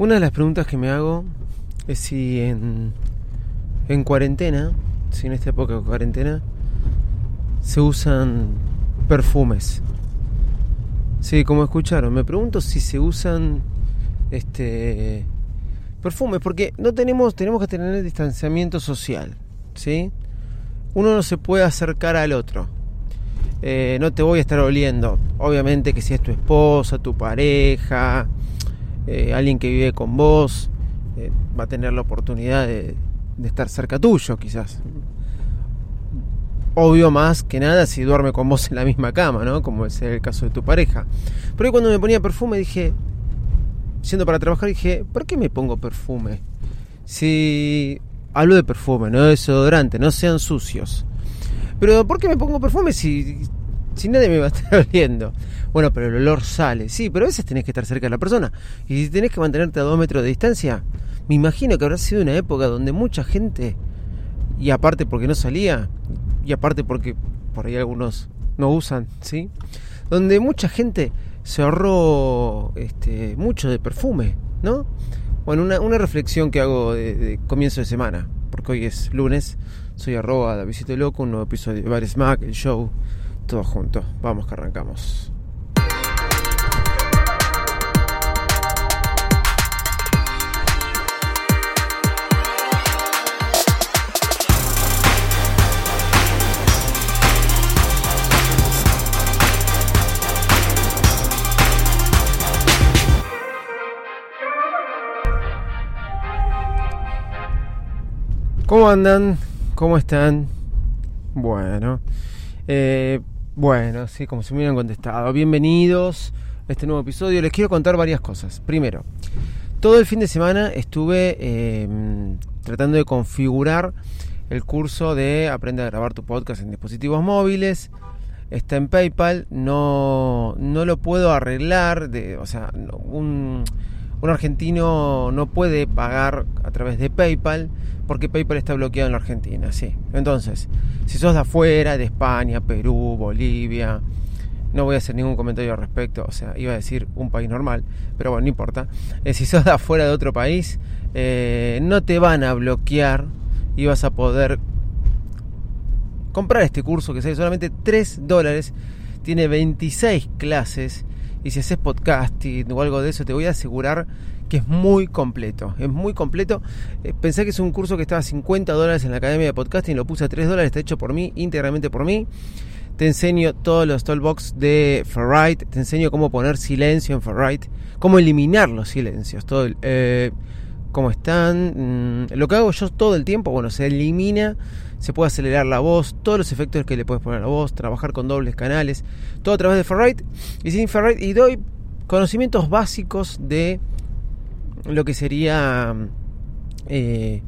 Una de las preguntas que me hago es si en, en cuarentena, si en esta época de cuarentena, se usan perfumes. Sí, como escucharon, me pregunto si se usan este perfumes, porque no tenemos, tenemos que tener distanciamiento social, ¿sí? Uno no se puede acercar al otro. Eh, no te voy a estar oliendo. Obviamente que si es tu esposa, tu pareja, eh, alguien que vive con vos, eh, va a tener la oportunidad de, estar cerca tuyo, quizás. Obvio más que nada si duerme con vos en la misma cama, ¿no? Como es el caso de tu pareja. Pero hoy cuando me ponía perfume dije, siendo para trabajar, dije, ¿por qué me pongo perfume? Si hablo de perfume, no de desodorante, no sean sucios. Pero ¿por qué me pongo perfume si, si nadie me va a estar oliendo? Bueno, pero el olor sale. Sí, pero a veces tenés que estar cerca de la persona. Y si tenés que mantenerte a dos metros de distancia, me imagino que habrá sido una época donde mucha gente, y aparte porque no salía, y aparte porque por ahí algunos no usan, ¿sí? Donde mucha gente se ahorró este, mucho de perfume, ¿no? Bueno, una, reflexión que hago de, comienzo de semana, porque hoy es lunes, soy arroba Davidito Loco, un nuevo episodio de Bar Smack, el show, todo junto. Vamos que arrancamos. ¿Cómo andan? ¿Cómo están? Bueno, eh, bueno, sí, como se me hubieran contestado. Bienvenidos a este nuevo episodio. Les quiero contar varias cosas. Primero, todo el fin de semana estuve eh, tratando de configurar el curso de Aprende a grabar tu podcast en dispositivos móviles. Está en PayPal, no, no lo puedo arreglar, de, o sea, un, un argentino no puede pagar a través de PayPal porque PayPal está bloqueado en la Argentina, sí. Entonces, si sos de afuera, de España, Perú, Bolivia, no voy a hacer ningún comentario al respecto, o sea, iba a decir un país normal, pero bueno, no importa. Eh, si sos de afuera de otro país, eh, no te van a bloquear y vas a poder comprar este curso que sale solamente 3 dólares, tiene 26 clases y si haces podcasting o algo de eso, te voy a asegurar que es muy completo. Es muy completo. Eh, pensé que es un curso que estaba a 50 dólares en la Academia de Podcasting, lo puse a 3 dólares, está hecho por mí, íntegramente por mí. Te enseño todos los toolbox de Ferrite, te enseño cómo poner silencio en Ferrite, cómo eliminar los silencios, todo el, eh, cómo están. Mm, lo que hago yo todo el tiempo, bueno, se elimina, se puede acelerar la voz, todos los efectos que le puedes poner a la voz, trabajar con dobles canales, todo a través de Ferrite y sin Ferrite y doy conocimientos básicos de lo que sería eh,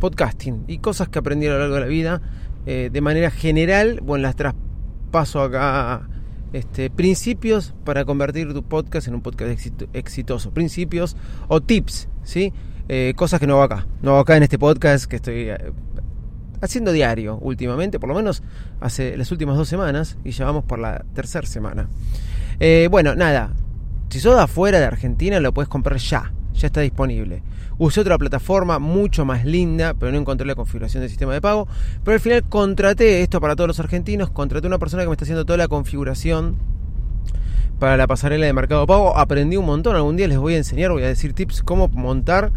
podcasting y cosas que aprendí a lo largo de la vida eh, de manera general, bueno, las traspaso acá. Este, principios para convertir tu podcast en un podcast exitoso. Principios o tips, ¿sí? Eh, cosas que no hago acá. No hago acá en este podcast que estoy eh, haciendo diario últimamente, por lo menos hace las últimas dos semanas y ya vamos por la tercera semana. Eh, bueno, nada. Si sos de afuera de Argentina, lo puedes comprar ya ya está disponible. Usé otra plataforma mucho más linda, pero no encontré la configuración del sistema de pago. Pero al final contraté esto para todos los argentinos, contraté una persona que me está haciendo toda la configuración para la pasarela de mercado pago. Aprendí un montón, algún día les voy a enseñar, voy a decir tips cómo montar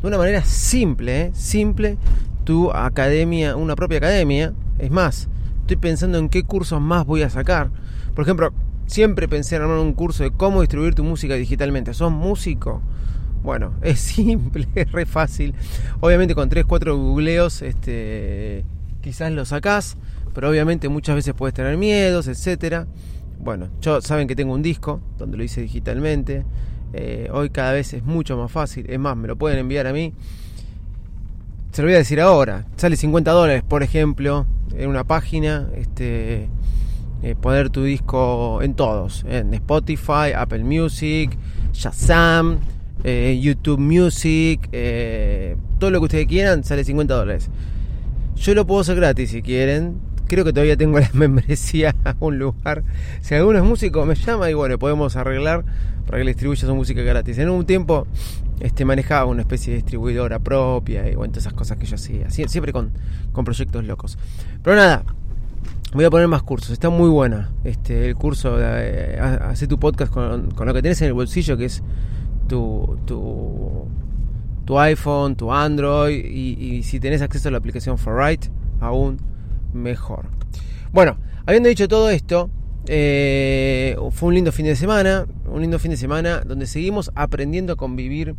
de una manera simple, ¿eh? simple, tu academia, una propia academia. Es más, estoy pensando en qué cursos más voy a sacar. Por ejemplo, siempre pensé en armar un curso de cómo distribuir tu música digitalmente. ¿Sos músico? Bueno, es simple, es re fácil. Obviamente con 3, 4 googleos este, quizás lo sacás, pero obviamente muchas veces puedes tener miedos, etcétera. Bueno, yo saben que tengo un disco donde lo hice digitalmente. Eh, hoy cada vez es mucho más fácil. Es más, me lo pueden enviar a mí. Se lo voy a decir ahora. Sale 50 dólares, por ejemplo, en una página. Este, eh, poner tu disco en todos. En Spotify, Apple Music, Shazam, eh, YouTube Music. todo lo que ustedes quieran sale 50 dólares. Yo lo puedo hacer gratis si quieren creo que todavía tengo la membresía a un lugar. Si alguno es músico, me llama y bueno, podemos arreglar para que le distribuya su música gratis. En un tiempo este, manejaba una especie de distribuidora propia y bueno, todas esas cosas que yo hacía. Siempre con, con proyectos locos. Pero nada, voy a poner más cursos. Está muy buena este, el curso de hacer tu podcast con, lo que tienes en el bolsillo, que es tu, tu, tu iPhone, tu Android y, y si tenés acceso a la aplicación Forwrite, aún mejor. Bueno, habiendo dicho todo esto, eh, fue un lindo fin de semana, un lindo fin de semana donde seguimos aprendiendo a convivir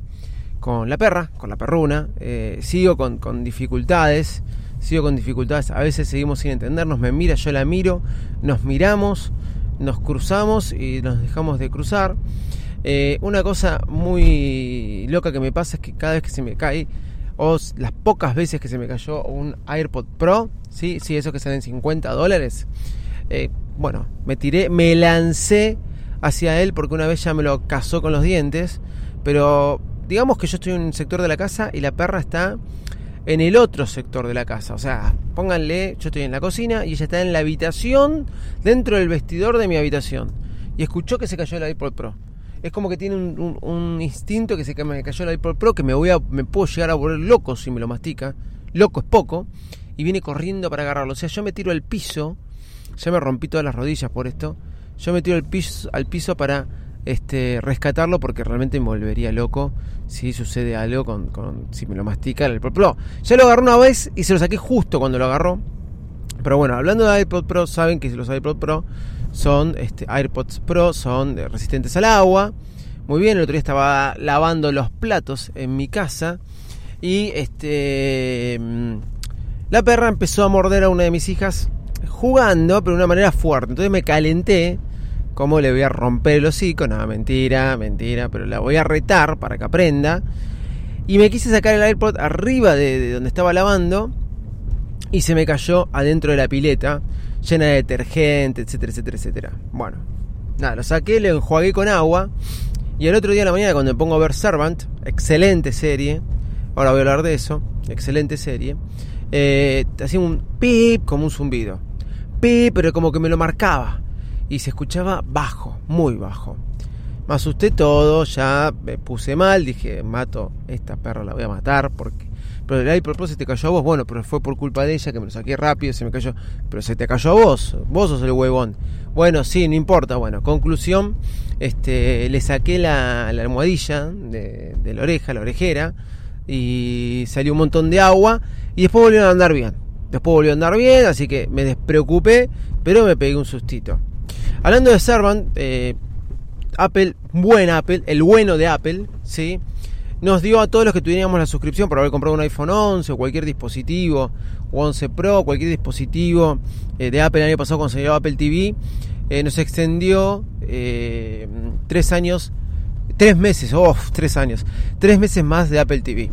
con la perra, con la perruna. Eh, sigo con, con, dificultades, sigo con dificultades. A veces seguimos sin entendernos. Me mira, yo la miro, nos miramos, nos cruzamos y nos dejamos de cruzar. Eh, una cosa muy loca que me pasa es que cada vez que se me cae o las pocas veces que se me cayó un AirPod Pro, sí, sí, eso que salen 50 dólares. Eh, bueno, me tiré, me lancé hacia él porque una vez ya me lo casó con los dientes, pero digamos que yo estoy en un sector de la casa y la perra está en el otro sector de la casa. O sea, pónganle, yo estoy en la cocina y ella está en la habitación, dentro del vestidor de mi habitación. Y escuchó que se cayó el AirPod Pro es como que tiene un, instinto que se me cayó el iPod Pro que me voy a, me puedo llegar a volver loco si me lo mastica. Loco es poco. Y viene corriendo para agarrarlo. O sea, yo me tiro al piso. Ya me rompí todas las rodillas por esto. Yo me tiro al piso, al piso para este, rescatarlo porque realmente me volvería loco si sucede algo con, si me lo mastica el iPod Pro. Ya lo agarró una vez y se lo saqué justo cuando lo agarró. Pero bueno, hablando de iPod Pro, saben que los iPod Pro son este, AirPods Pro, son resistentes al agua. Muy bien, el otro día estaba lavando los platos en mi casa y este mm, la perra empezó a morder a una de mis hijas jugando, pero de una manera fuerte. Entonces me calenté, como le voy a romper el hocico, no, mentira, mentira, pero la voy a retar para que aprenda. Y me quise sacar el AirPod arriba de donde estaba lavando y se me cayó adentro de la pileta llena de detergente, etcétera, etcétera, etcétera. Bueno, nada, lo saqué, lo enjuagué con agua. Y el otro día de la mañana, cuando me pongo a ver Servant, excelente serie, ahora voy a hablar de eso, excelente serie, eh, hacía un pip como un zumbido. Pip, pero como que me lo marcaba. Y se escuchaba bajo, muy bajo. Me asusté todo, ya me puse mal, dije, mato, esta perra la voy a matar porque pero el iPod se te cayó a vos, bueno, pero fue por culpa de ella que me lo saqué rápido, se me cayó, pero se te cayó a vos, vos sos el huevón. Bueno, sí, no importa, bueno, conclusión, este, le saqué la, almohadilla de, la oreja, la orejera, y salió un montón de agua, y después volvió a andar bien. Después volvió a andar bien, así que me despreocupé, pero me pegué un sustito. Hablando de Servant, eh, Apple, buen Apple, el bueno de Apple, ¿sí? Nos dio a todos los que tuviéramos la suscripción por haber comprado un iPhone 11 o cualquier dispositivo, o 11 Pro, cualquier dispositivo eh, de Apple el año pasado cuando Apple TV, eh, nos extendió eh, tres años, tres meses, oh, tres años, tres meses más de Apple TV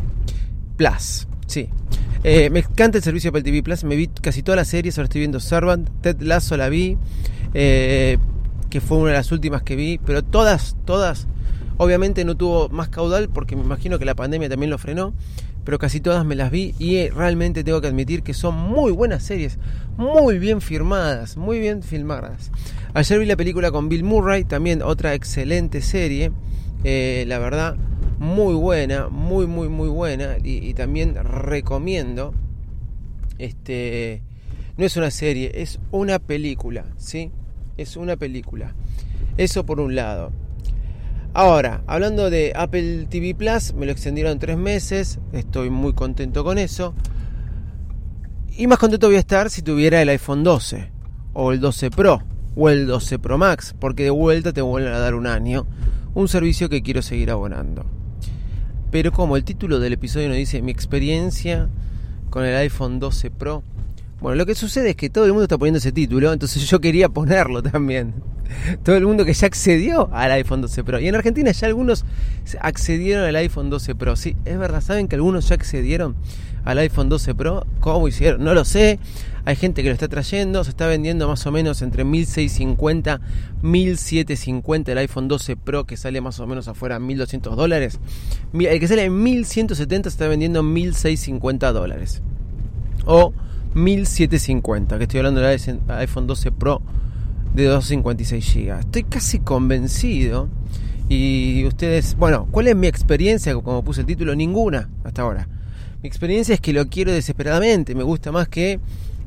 Plus, sí. me encanta el servicio de Apple TV Plus, me vi casi todas las series, ahora estoy viendo Servant, Ted Lasso la vi, que fue una de las últimas que vi, pero todas, todas Obviamente no tuvo más caudal porque me imagino que la pandemia también lo frenó, pero casi todas me las vi y eh, realmente tengo que admitir que son muy buenas series, muy bien firmadas, muy bien filmadas. Ayer vi la película con Bill Murray, también otra excelente serie, eh, la verdad, muy buena, muy, muy, muy buena y, también recomiendo. Este, no es una serie, es una película, ¿sí? Es una película. Eso por un lado. Ahora, hablando de Apple TV Plus, me lo extendieron tres meses, estoy muy contento con eso. Y más contento voy a estar si tuviera el iPhone 12, o el 12 Pro, o el 12 Pro Max, porque de vuelta te vuelven a dar un año, un servicio que quiero seguir abonando. Pero como el título del episodio nos dice mi experiencia con el iPhone 12 Pro, bueno, lo que sucede es que todo el mundo está poniendo ese título, entonces yo quería ponerlo también. todo el mundo que ya accedió al iPhone 12 Pro. Y en Argentina ya algunos accedieron al iPhone 12 Pro. Sí, es verdad, ¿saben que algunos ya accedieron al iPhone 12 Pro? ¿Cómo hicieron? No lo sé. Hay gente que lo está trayendo, se está vendiendo más o menos entre 1650, 1750 el iPhone 12 Pro que sale más o menos afuera 1200 dólares. El que sale en 1170 se está vendiendo en 1650 dólares. O 1750, que estoy hablando del iPhone 12 Pro de 256 GB. Estoy casi convencido. Y ustedes, bueno, ¿cuál es mi experiencia? Como puse el título, ninguna hasta ahora. Mi experiencia es que lo quiero desesperadamente. Me gusta más que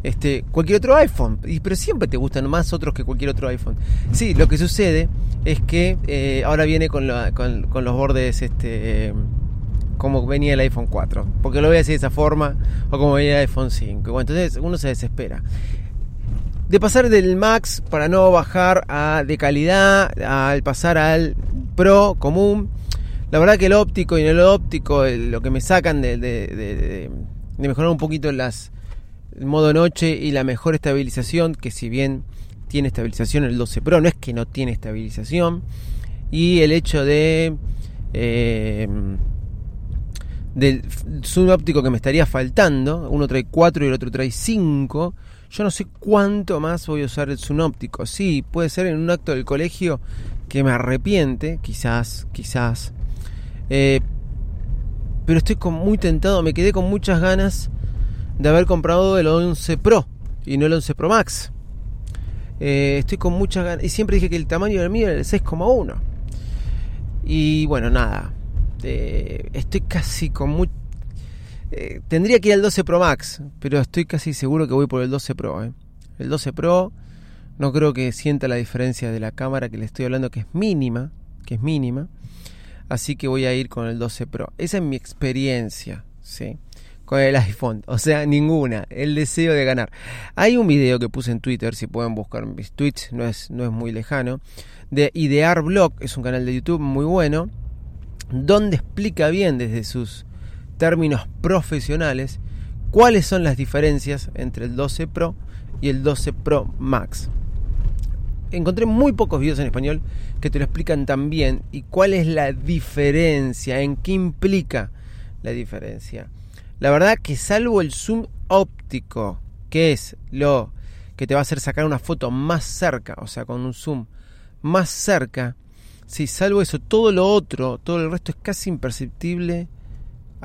este, cualquier otro iPhone. Y, pero siempre te gustan más otros que cualquier otro iPhone. Sí, lo que sucede es que eh, ahora viene con, los bordes este, como venía el iPhone 4. Porque lo voy a decir de esa forma. O como venía el iPhone 5. Bueno, entonces uno se desespera. De pasar del Max para no bajar a de calidad, al pasar al Pro común. La verdad que el óptico y el óptico, lo que me sacan de, de mejorar un poquito las, el modo noche y la mejor estabilización, que si bien tiene estabilización el 12 Pro, no es que no tiene estabilización. Y el hecho de eh, del zoom óptico que me estaría faltando, uno trae 4 y el otro trae 5. Yo no sé cuánto más voy a usar el zoom óptico. Sí, puede ser en un acto del colegio que me arrepiente, quizás, quizás. Eh, pero estoy con, muy tentado, me quedé con muchas ganas de haber comprado el 11 Pro y no el 11 Pro Max. Eh, estoy con muchas ganas. Y siempre dije que el tamaño del mío era el 6,1. Y bueno, nada. Eh, estoy casi con mucho. Eh, tendría que ir al 12 Pro Max, pero estoy casi seguro que voy por el 12 Pro. El 12 Pro no creo que sienta la diferencia de la cámara que le estoy hablando, que es mínima. Que es mínima. Así que voy a ir con el 12 Pro. Esa es mi experiencia. ¿sí? con el iPhone. O sea, ninguna. El deseo de ganar. Hay un video que puse en Twitter, si pueden buscar mis tweets, no es, no es muy lejano, de Idear Blog, es un canal de YouTube muy bueno, donde explica bien desde sus términos profesionales cuáles son las diferencias entre el 12 Pro y el 12 Pro Max. Encontré muy pocos videos en español que te lo explican tan bien y cuál es la diferencia, en qué implica la diferencia. La verdad que salvo el zoom óptico, que es lo que te va a hacer sacar una foto más cerca, o sea, con un zoom más cerca, si salvo eso, todo lo otro, todo el resto es casi imperceptible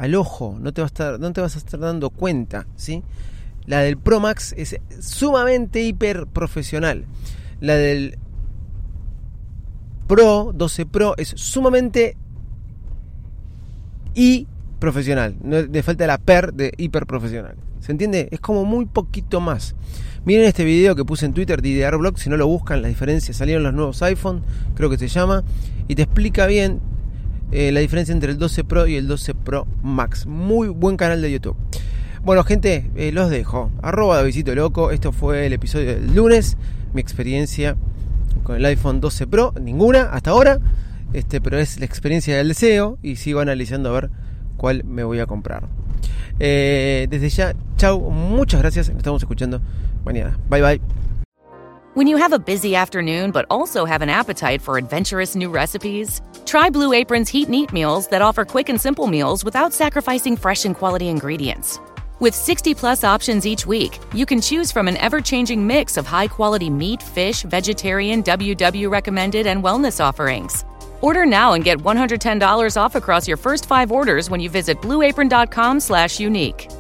al ojo, no te, va a estar, no te vas a estar dando cuenta, ¿sí? La del Pro Max es sumamente hiper profesional. La del Pro 12 Pro es sumamente y profesional. No le falta la per de hiper profesional. ¿Se entiende? Es como muy poquito más. Miren este video que puse en Twitter de Blog, si no lo buscan, la diferencia. Salieron los nuevos iPhone, creo que se llama, y te explica bien eh, la diferencia entre el 12 Pro y el 12 Pro Max. Muy buen canal de YouTube. Bueno, gente, eh, los dejo. Arroba visito Loco. Esto fue el episodio del lunes. Mi experiencia con el iPhone 12 Pro. Ninguna hasta ahora. Este, pero es la experiencia del deseo. Y sigo analizando a ver cuál me voy a comprar. Eh, desde ya, chao, muchas gracias. Nos estamos escuchando mañana. Bye bye. When you have a busy afternoon but also have an appetite for adventurous new recipes, try Blue Apron's Heat and Eat meals that offer quick and simple meals without sacrificing fresh and quality ingredients. With 60 plus options each week, you can choose from an ever changing mix of high quality meat, fish, vegetarian, WW recommended, and wellness offerings. Order now and get $110 off across your first five orders when you visit blueapron.com/unique.